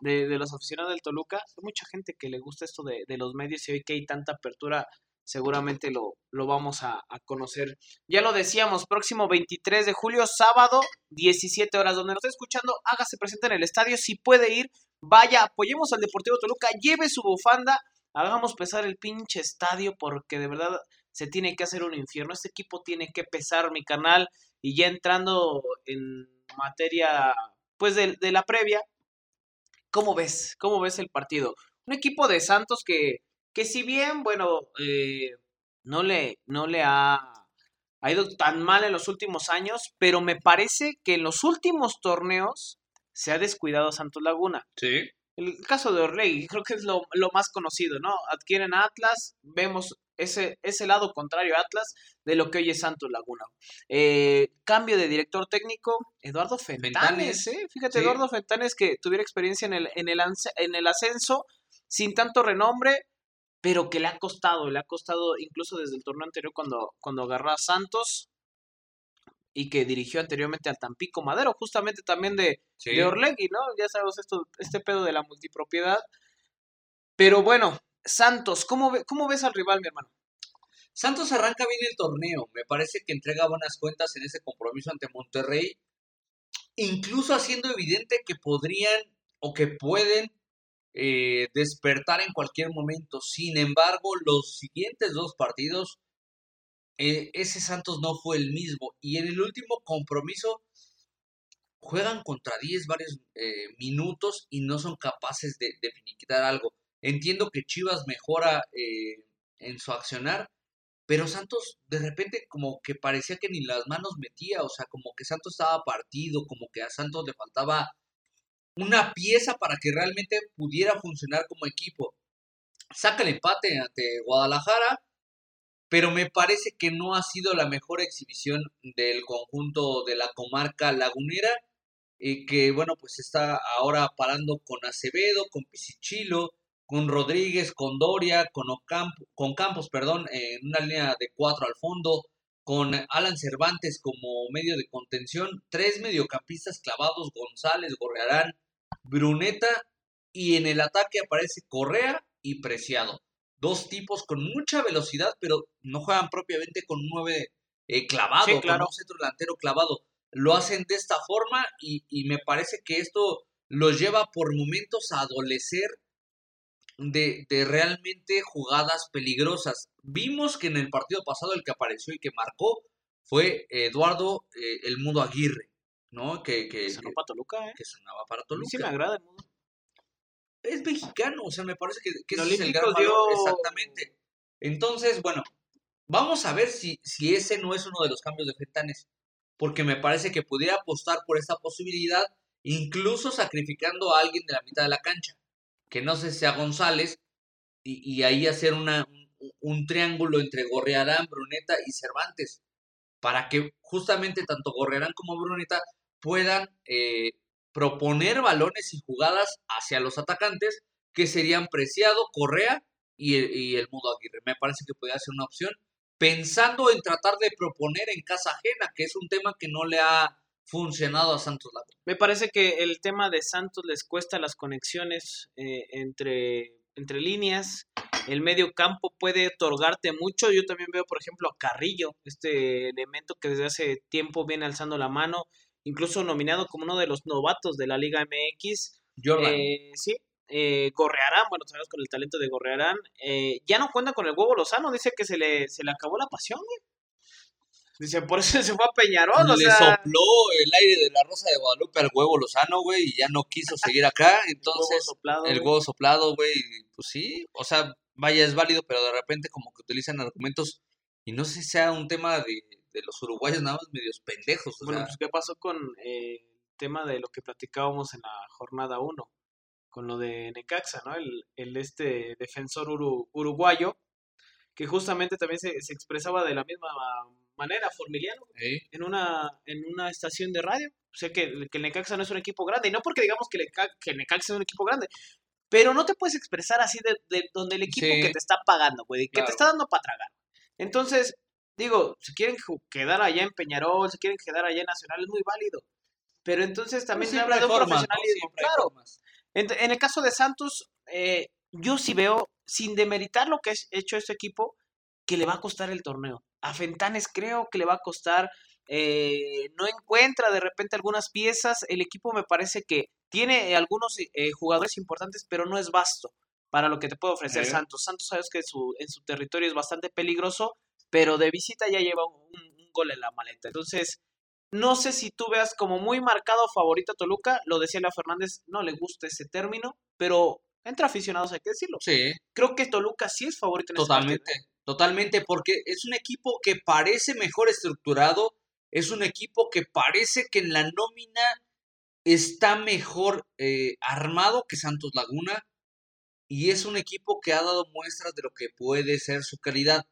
De, de los aficionados del Toluca. Hay mucha gente que le gusta esto de, de los medios y hoy que hay tanta apertura, seguramente lo, lo vamos a, conocer. Ya lo decíamos, próximo 23 de julio, sábado, 17 horas, donde nos esté escuchando, hágase presente en el estadio, si puede ir, vaya, apoyemos al Deportivo Toluca, lleve su bufanda, hagamos pesar el pinche estadio, porque de verdad se tiene que hacer un infierno, este equipo tiene que pesar mi canal, y ya entrando en materia, pues, de, de la previa, ¿cómo ves? ¿Cómo ves el partido? Un equipo de Santos que, que si bien, bueno, eh, no le, no le ha, ha ido tan mal en los últimos años, pero me parece que en los últimos torneos se ha descuidado Santos Laguna. Sí. El caso de Orlegui creo que es lo, lo más conocido, ¿no? Adquieren a Atlas, vemos ese, ese lado contrario a Atlas de lo que hoy es Santos Laguna. Eh, cambio de director técnico, Eduardo Fentanes, Fentanes, ¿eh? Fíjate, sí. Eduardo Fentanes que tuviera experiencia en el, en, el, en el ascenso, sin tanto renombre, pero que le ha costado, le ha costado incluso desde el torneo anterior cuando, cuando agarró a Santos y que dirigió anteriormente al Tampico Madero, justamente también de, Sí. de Orlegui, ¿no? Ya sabemos esto, este pedo de la multipropiedad. Pero bueno, Santos, ¿cómo, ve- cómo ves al rival, mi hermano? Santos arranca bien el torneo. Me parece que entrega buenas cuentas en ese compromiso ante Monterrey. Incluso haciendo evidente que podrían o que pueden eh, despertar en cualquier momento. Sin embargo, los siguientes dos partidos eh, ese Santos no fue el mismo. Y en el último compromiso juegan contra 10 varios eh, minutos y no son capaces de, de, finiquitar algo. Entiendo que Chivas mejora eh, en su accionar, pero Santos de repente como que parecía que ni las manos metía, o sea, como que Santos estaba partido, como que a Santos le faltaba una pieza para que realmente pudiera funcionar como equipo. Saca el empate ante Guadalajara, pero me parece que no ha sido la mejor exhibición del conjunto de la comarca lagunera, y que bueno, pues está ahora parando con Acevedo, con Pisichilo, con Rodríguez, con Doria, con, con Campos, perdón, en una línea de cuatro al fondo, con Alan Cervantes como medio de contención, tres mediocampistas clavados, González, Gorrearán, Bruneta, y en el ataque aparece Correa y Preciado. Dos tipos con mucha velocidad, pero no juegan propiamente con nueve eh, clavado, con un centro delantero clavado. Lo hacen de esta forma y, y me parece que esto los lleva por momentos a adolecer de, de, realmente jugadas peligrosas. Vimos que en el partido pasado el que apareció y que marcó fue Eduardo eh, El Mundo Aguirre, ¿no? Que, que, sonó para Toluca, ¿eh? Que sonaba para Toluca. Sí me agrada el mundo. Es mexicano, o sea, me parece que, que ese es el gran valor, exactamente. Entonces, bueno, vamos a ver si, si ese no es uno de los cambios de Fentanes, porque me parece que pudiera apostar por esta posibilidad, incluso sacrificando a alguien de la mitad de la cancha que no sé sea González, y, y ahí hacer una, un, un, triángulo entre Gorriarán, Bruneta y Cervantes, para que justamente tanto Gorriarán como Bruneta puedan eh, proponer balones y jugadas hacia los atacantes, que serían Preciado, Correa y el, y Mudo Aguirre. Me parece que podría ser una opción, pensando en tratar de proponer en casa ajena, que es un tema que no le ha funcionado a Santos Laguna. Me parece que el tema de Santos les cuesta las conexiones eh, entre, entre líneas. El medio campo puede otorgarte mucho. Yo también veo, por ejemplo, a Carrillo, este elemento que desde hace tiempo viene alzando la mano, incluso nominado como uno de los novatos de la Liga MX. Eh, sí, eh, Gorrearán, bueno, sabemos con el talento de Gorrearán. Eh, ya no cuenta con el huevo Lozano, dice que se le, se le acabó la pasión, güey. Dice, por eso se fue a Peñarol, Le sopló el aire de la Rosa de Guadalupe al huevo Lozano, güey, y ya no quiso seguir acá. Entonces, el huevo soplado, el huevo soplado, güey, pues sí, o sea, vaya, es válido, pero de repente como que utilizan argumentos, y no sé si sea un tema de, de los uruguayos nada más medios pendejos. bueno, sea. pues ¿qué pasó con eh, el tema de lo que platicábamos en la jornada 1? Con lo de Necaxa, ¿no? El, el este defensor uru, uruguayo, que justamente también se, se expresaba de la misma manera, Formiliano, en, una, en una estación de radio. O sea, que, que el Necaxa no es un equipo grande. Y no porque digamos que, le, que el Necaxa es un equipo grande. Pero no te puedes expresar así de, de donde el equipo sí. que te está pagando, güey. Que claro. te está dando para tragar. Entonces, digo, si quieren quedar allá en Peñarol, si quieren quedar allá en Nacional, es muy válido. Pero entonces también se habla de un formas, profesionalismo. Claro. En, en, el caso de Santos, eh, yo sí veo, sin demeritar lo que ha hecho este equipo, que le va a costar el torneo. A Fentanes creo que le va a costar, eh, no encuentra de repente algunas piezas, el equipo me parece que tiene algunos eh, jugadores importantes, pero no es vasto para lo que te puede ofrecer. Santos. Santos sabes que su, en su territorio es bastante peligroso, pero de visita ya lleva un, un, gol en la maleta. Entonces, no sé si tú veas como muy marcado favorito a Toluca, lo decía la Fernández, no le gusta ese término, pero entre aficionados hay que decirlo. Sí. Creo que Toluca sí es favorito en Totalmente. ese partido. Totalmente, porque es un equipo que parece mejor estructurado, es un equipo que parece que en la nómina está mejor eh, armado que Santos Laguna y es un equipo que ha dado muestras de lo que puede ser su calidad.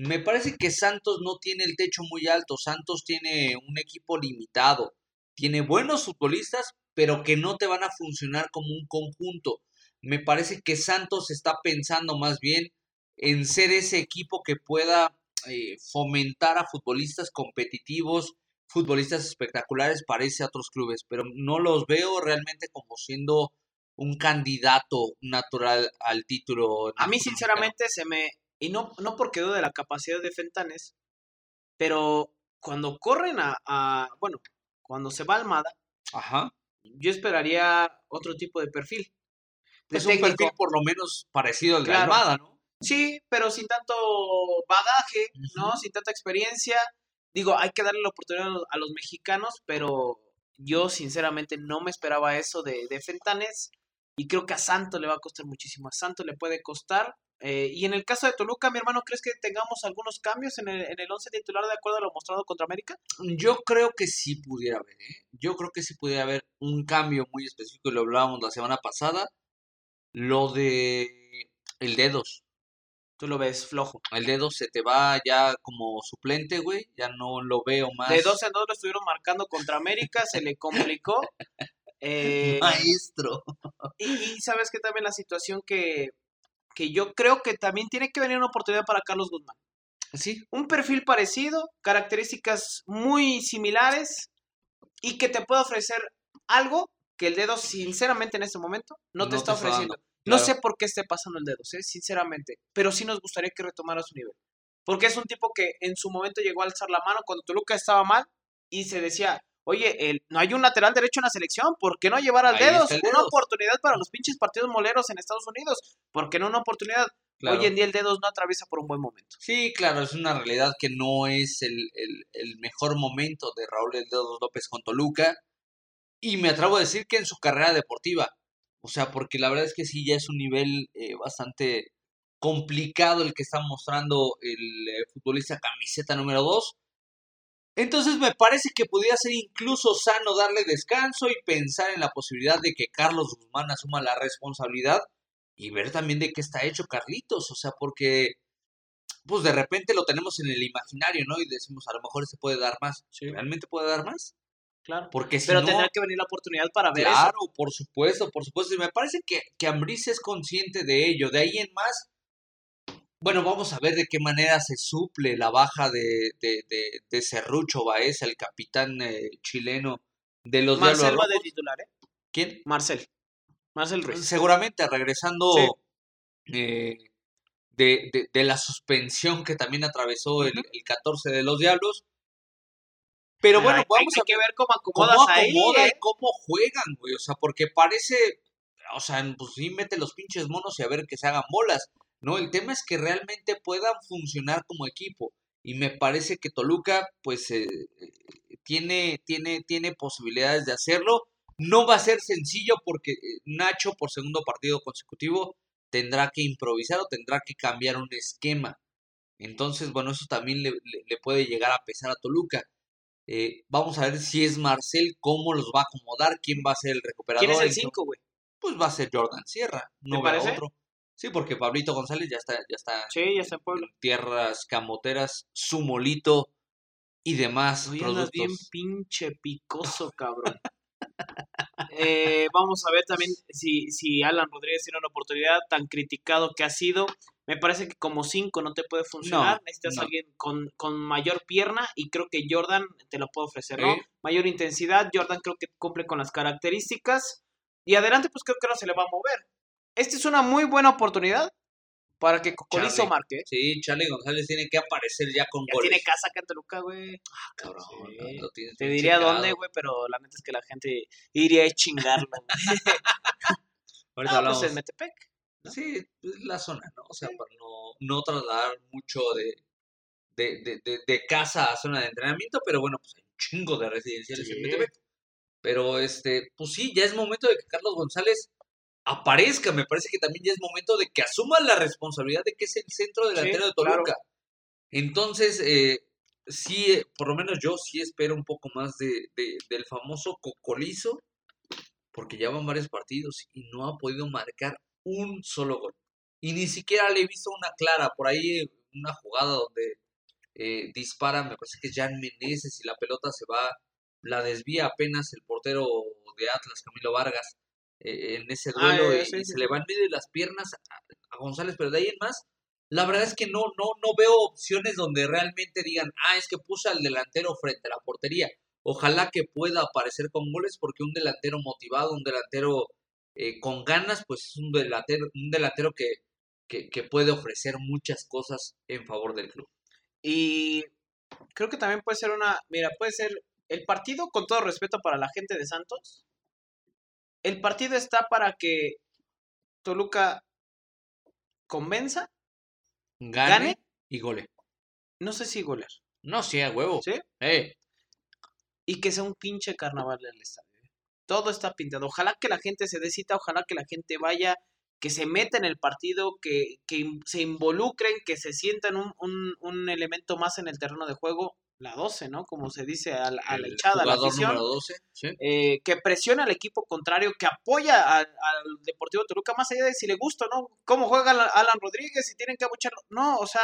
Me parece que Santos no tiene el techo muy alto, Santos tiene un equipo limitado, tiene buenos futbolistas, pero que no te van a funcionar como un conjunto. Me parece que Santos está pensando más bien en ser ese equipo que pueda eh, fomentar a futbolistas competitivos, futbolistas espectaculares para irse a otros clubes, pero no los veo realmente como siendo un candidato natural al título. A mí sinceramente se me, y no, no porque dude de la capacidad de Fentanes, pero cuando corren a, a bueno, cuando se va Almada, Ajá. yo esperaría otro tipo de perfil. De es técnico. un perfil por lo menos parecido al de claro. Almada, ¿no? Sí, pero sin tanto bagaje, ¿no? Sin tanta experiencia. Digo, hay que darle la oportunidad a los, mexicanos, pero yo sinceramente no me esperaba eso de, de Fentanes. Y creo que a Santo le va a costar muchísimo. A Santo le puede costar. Eh, y en el caso de Toluca, mi hermano, ¿crees que tengamos algunos cambios en el, en el once titular de acuerdo a lo mostrado contra América? Yo creo que sí pudiera haber, ¿eh? Yo creo que sí pudiera haber un cambio muy específico, y lo hablábamos la semana pasada. Lo de el dedos. Tú lo ves flojo. El dedo se te va ya como suplente, güey. Ya no lo veo más. De dos en dos lo estuvieron marcando contra América, se le complicó. Eh, Maestro. Y, sabes que también la situación que, que yo creo que también tiene que venir una oportunidad para Carlos Guzmán. Sí. Un perfil parecido, características muy similares y que te puede ofrecer algo que el dedo, sinceramente, en este momento no te está ofreciendo. No sé por qué esté pasando el dedo, ¿eh? sinceramente, pero sí nos gustaría que retomara su nivel. Porque es un tipo que en su momento llegó a alzar la mano cuando Toluca estaba mal y se decía, oye, el, no hay un lateral derecho en la selección, ¿por qué no llevar al dedo? Una oportunidad para los pinches partidos moleros en Estados Unidos, ¿por qué no una oportunidad? Hoy en día el dedos no atraviesa por un buen momento. Sí, claro, es una realidad que no es el, el mejor momento de Raúl El Dedos López con Toluca. Y me atrevo a decir que en su carrera deportiva, o sea, porque la verdad es que sí, ya es un nivel eh, bastante complicado el que está mostrando el eh, futbolista camiseta número 2. Entonces me parece que podría ser incluso sano darle descanso y pensar en la posibilidad de que Carlos Guzmán asuma la responsabilidad y ver también de qué está hecho Carlitos, o sea, porque pues de repente lo tenemos en el imaginario, ¿no? Y decimos, a lo mejor se puede dar más. ¿Realmente puede dar más? Claro. Porque Pero tendrá que venir la oportunidad para ver claro, por supuesto, por supuesto. Y me parece que, que Ambris es consciente de ello. De ahí en más, bueno, vamos a ver de qué manera se suple la baja de, de, de, Cerrucho Baez, el capitán eh, chileno de los Marcel va de titular, ¿eh? ¿Quién? Marcel. Marcel Ruiz. Seguramente regresando eh, de, de, la suspensión que también atravesó el, el 14 de los Diablos. Pero bueno, vamos a que ver cómo acomodas cómo ahí, ¿eh? cómo juegan, güey. O sea, porque parece, o sea, pues sí, mete los pinches monos y a ver que se hagan bolas. No, el tema es que realmente puedan funcionar como equipo. Y me parece que Toluca, pues, eh, tiene, tiene, tiene posibilidades de hacerlo. No va a ser sencillo porque eh, Nacho, por segundo partido consecutivo, tendrá que improvisar o tendrá que cambiar un esquema. Entonces, bueno, eso también le, le puede llegar a pesar a Toluca. Eh, vamos a ver si es Marcel, cómo los va a acomodar, quién va a ser el recuperador. ¿Quién es el 5, güey? Pues va a ser Jordan Sierra, no va otro. Sí, porque Pablito González ya está, ya está, sí, ya está en Puebla. tierras camoteras, su molito y demás Oye, productos. bien pinche picoso, cabrón. eh, vamos a ver también si, si Alan Rodríguez tiene una oportunidad tan criticado que ha sido. Me parece que como 5 no te puede funcionar. Necesitas alguien con, con, mayor pierna y creo que Jordan te lo puede ofrecer, ¿no? Mayor intensidad. Jordan creo que cumple con las características. Y adelante, pues creo que no se le va a mover. Esta es una muy buena oportunidad para que Cocolizo marque. Sí, Charlie González tiene que aparecer ya con ya tiene casa acá en Toluca, güey. Ah, cabrón. Te diría dónde, güey, pero la neta es que la gente iría a chingarlo. Ahorita no, pues en Metepec. Sí, es la zona, ¿no? O sea, para no, no trasladar mucho de, de, de, de, casa a zona de entrenamiento, pero bueno, pues hay un chingo de residenciales en Metepec. Pero, este, pues sí, ya es momento de que Carlos González aparezca. Me parece que también ya es momento de que asuma la responsabilidad de que es el centro delantero de Toluca. Entonces, eh, sí, eh, por lo menos yo sí espero un poco más de, de, del famoso Cocolizo, porque ya van varios partidos y no ha podido marcar un solo gol. Y ni siquiera le he visto una clara, por ahí una jugada donde eh, dispara, me parece que Jan Meneses y la pelota se va, la desvía apenas el portero de Atlas, Camilo Vargas, eh, en ese ah, duelo y, se le va en medio de las piernas a, González, pero de ahí en más, la verdad es que no, no, no veo opciones donde realmente digan, ah, es que puso al delantero frente a la portería. Ojalá que pueda aparecer con goles porque un delantero motivado, un delantero eh, con ganas, pues es un delantero, un delantero que, que, puede ofrecer muchas cosas en favor del club. Y creo que también puede ser una, mira, puede ser el partido, con todo respeto para la gente de Santos, el partido está para que Toluca convenza gane, y gole. No sé si golear. No, sí, a huevo. ¿Sí? Eh, Y que sea un pinche carnaval del estadio. ¿eh? Todo está pintado. Ojalá que la gente se dé cita, ojalá que la gente vaya, que se meta en el partido, que, que se involucren, que se sientan un, un, un elemento más en el terreno de juego. La 12, ¿no? Como se dice a la, a la el hinchada, a la afición. número 12. Sí. eh, que presiona al equipo contrario, que apoya al, Deportivo Toluca, más allá de si le gusta o no, cómo juega Alan Rodríguez, si tienen que abucharlo. No, o sea,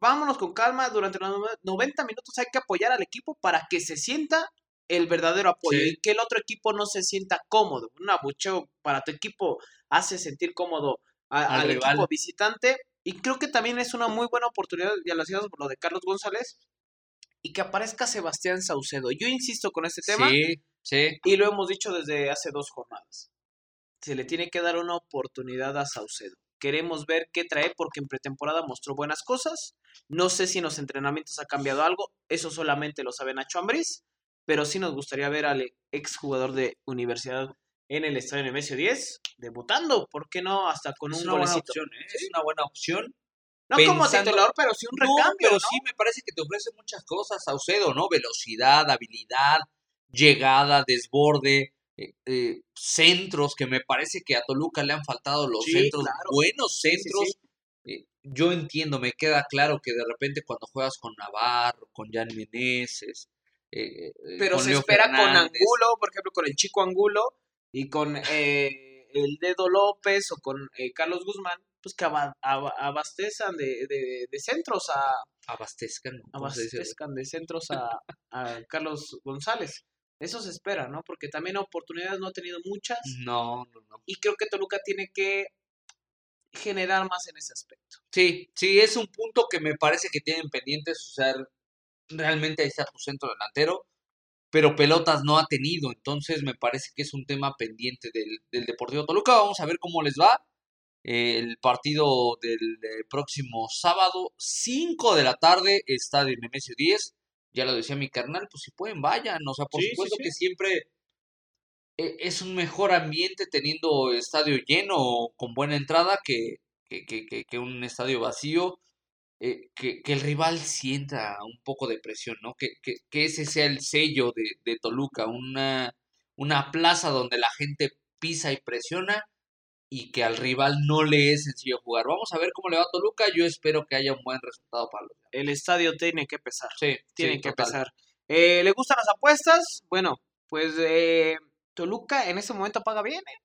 vámonos con calma, durante los nove- 90 minutos hay que apoyar al equipo para que se sienta el verdadero apoyo Sí. y que el otro equipo no se sienta cómodo. Un abucheo para tu equipo hace sentir cómodo a- Al equipo visitante y creo que también es una muy buena oportunidad, ya lo hacíamos por lo de Carlos González, y que aparezca Sebastián Saucedo. Yo insisto con este tema. Sí, sí. Y lo hemos dicho desde hace dos jornadas. Se le tiene que dar una oportunidad a Saucedo. Queremos ver qué trae porque en pretemporada mostró buenas cosas. No sé si en los entrenamientos ha cambiado algo. Eso solamente lo sabe Nacho Ambriz. Pero sí nos gustaría ver al exjugador de universidad en el estadio Nemesio 10 debutando. ¿Por qué no? Hasta con es un una buena golecito. opción, ¿eh? Es una buena opción. No como pensando- titular, pero sí un No, recambio. pero ¿no? sí me parece que te ofrece muchas cosas, Saucedo, ¿no? Velocidad, habilidad, llegada, desborde, eh, eh, centros, que me parece que a Toluca le han faltado los Sí, centros, claro. buenos centros. sí. Eh, yo entiendo, me queda claro que de repente cuando juegas con Navarro, con Jan Meneses, pero se Leo espera con Angulo, por ejemplo, con el chico Angulo y con eh, el Dedo López o con eh, Carlos Guzmán, pues que aba- aba- abastezcan de, de- de centros a abastezcan, abastezcan de centros a, a Carlos González. Eso se espera, ¿no? Porque también oportunidades no ha tenido muchas No, no, no. y creo que Toluca tiene que generar más en ese aspecto. Sí, sí, es un punto que me parece que tienen pendientes, o sea, realmente ahí está tu centro delantero, pero pelotas no ha tenido, entonces me parece que es un tema pendiente del, del Deportivo Toluca. Vamos a ver cómo les va. Eh, el partido del eh, próximo sábado, 5 de la tarde, Estadio Nemesio 10. Ya lo decía mi carnal, pues si pueden, vayan. O sea, por Sí, supuesto sí. que siempre eh, es un mejor ambiente teniendo estadio lleno con buena entrada que, que, que, que- un estadio vacío. eh, que, que el rival sienta un poco de presión, ¿no? Que, que, que ese sea el sello de, de Toluca, una, una plaza donde la gente pisa y presiona y que al rival no le es sencillo jugar. Vamos a ver cómo le va a Toluca. Yo espero que haya un buen resultado para los. El estadio tiene que pesar. Sí, tienen sí, que total. empezar. Eh, ¿Le gustan las apuestas? Bueno, pues eh, Toluca en ese momento paga bien, ¿eh?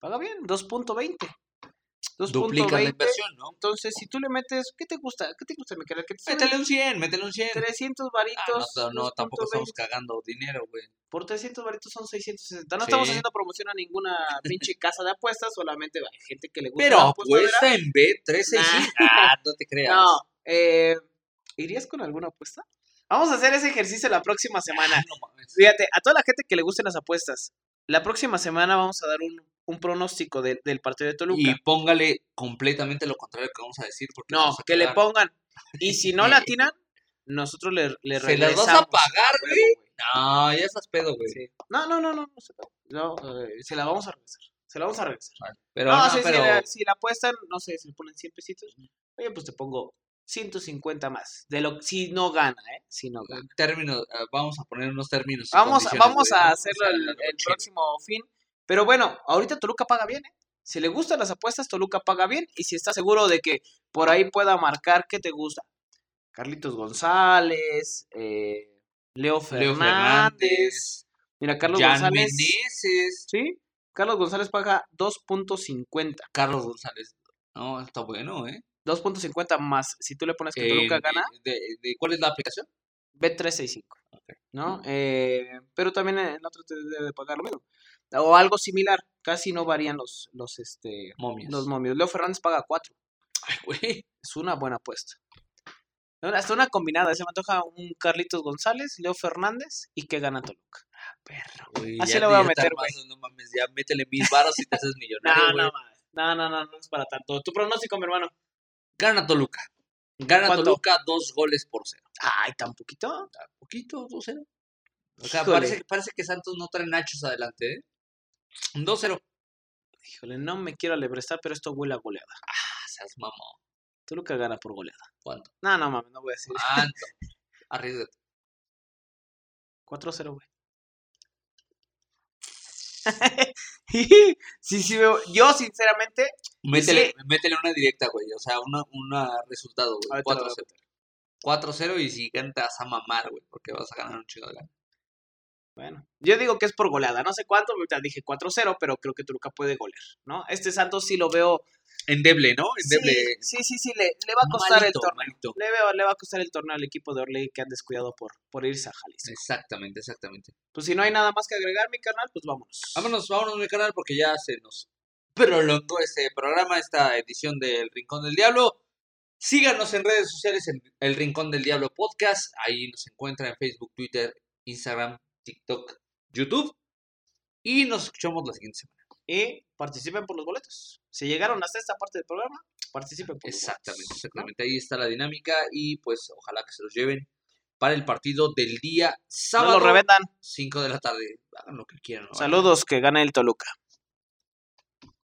Paga bien, 2.20. Duplica la 2.20. inversión, ¿no? Entonces, si tú le metes, ¿qué te gusta? ¿Qué te gusta, mi suben Métele un 100, métele un 100. 300 Ah, varitos. no, no, tampoco 2.20. estamos cagando dinero, güey. Por 300 varitos son 660. No Sí. estamos haciendo promoción a ninguna pinche casa de apuestas, solamente hay gente que le gusta Pero la apuesta, apuesta en B365. Ah, no te creas. No, eh, ¿irías con alguna apuesta? Vamos a hacer ese ejercicio la próxima semana. Ah, no mames. Fíjate, a toda la gente que le gusten las apuestas, la próxima semana vamos a dar un, un pronóstico de- del partido de Toluca. Y póngale completamente lo contrario que vamos a decir. Porque no, que le pongan. Y si no la atinan, nosotros le, le ¿Se las vas a regresamos. pagar, güey? No, ya estás pedo, güey. Sí. No, no, no, no. no se, no, eh, se la vamos a regresar. Se la vamos a regresar. Pero no, no, sí, pero si, la, si la apuestan, no sé, si le ponen 100 pesitos, oye, pues te pongo 150 más. De lo si no gana, ¿eh? Si no gana. términos, eh, vamos a poner unos términos. Vamos, vamos a hacerlo el, próximo fin. Pero bueno, ahorita Toluca paga bien, ¿eh? Si le gustan las apuestas, Toluca paga bien. Y si está seguro de que por ahí pueda marcar, ¿qué te gusta? Carlitos González, eh, Leo Leo Fernández. Fernández, Mira, Carlos Jan González. Meneses, ¿Sí? Carlos González paga 2.50. Carlos González. No, está bueno, ¿eh? 2.50 más. Si tú le pones que Toluca Eh, gana, de, de- ¿Cuál es la aplicación? B365. ¿No? Eh, pero también el otro te debe pagar lo mismo. O algo similar. Casi no varían los, los, este, Momias. los momios. Leo Fernández paga 4. Ay, güey. Es una buena apuesta. Hasta una combinada. Se me antoja un Carlitos González, Leo Fernández y que gana Toluca. Perro, güey. Así te- voy a meter, armas, No mames, ya métele mil varos y te haces No, millonario, güey. no, mames. no, no, no, no es para tanto. Tu pronóstico, mi hermano. Gana Toluca. Gana ¿Cuánto? Toluca dos goles por cero. Ay, tan poquito. Poquito, 2-0. O sea, parece, parece que Santos no trae nachos adelante, ¿eh? 2-0. Híjole, no me quiero alebrestar, pero esto huele a goleada. Ah, seas mamón. Toluca gana por goleada. ¿Cuánto? No, no mames, no voy a decir. ¿Cuánto? Arriesgate. 4-0, güey. sí, sí, veo. Yo, sinceramente. Métele, Sí. métele una directa, güey. O sea, una, una resultado, güey. ahorita lo voy a 4-0. meter. 4-0 y si vas a mamar, güey. Porque vas a ganar un chido de gana. Bueno, yo digo que es por goleada. No sé cuánto, ahorita dije 4-0, pero creo que Toluca puede golear, ¿no? Este Santos sí lo veo. Endeble, ¿no? Endeble. Sí, sí, sí, sí, le, le va a costar malito, el torneo. malito. Le, veo, le va a costar el torneo al equipo de Orley que han descuidado por, por irse a Jalisco. Exactamente, exactamente. Pues si no hay nada más que agregar, mi canal, pues vámonos. Vámonos, vámonos, mi canal, porque ya se nos prolongó este programa, esta edición del Rincón del Diablo. Síganos en redes sociales en El Rincón del Diablo Podcast. Ahí nos encuentra en Facebook, Twitter, Instagram, TikTok, YouTube. Y nos escuchamos la siguiente semana. Y participen por los boletos. Si llegaron hasta esta parte del programa, participen por los Exactamente, boletos, exactamente. Ahí está la dinámica y pues ojalá que se los lleven para el partido del día ¿no? No sábado, lo reventan. 5 de la tarde. Hagan lo que quieran. ¿no? Saludos, que gane el Toluca.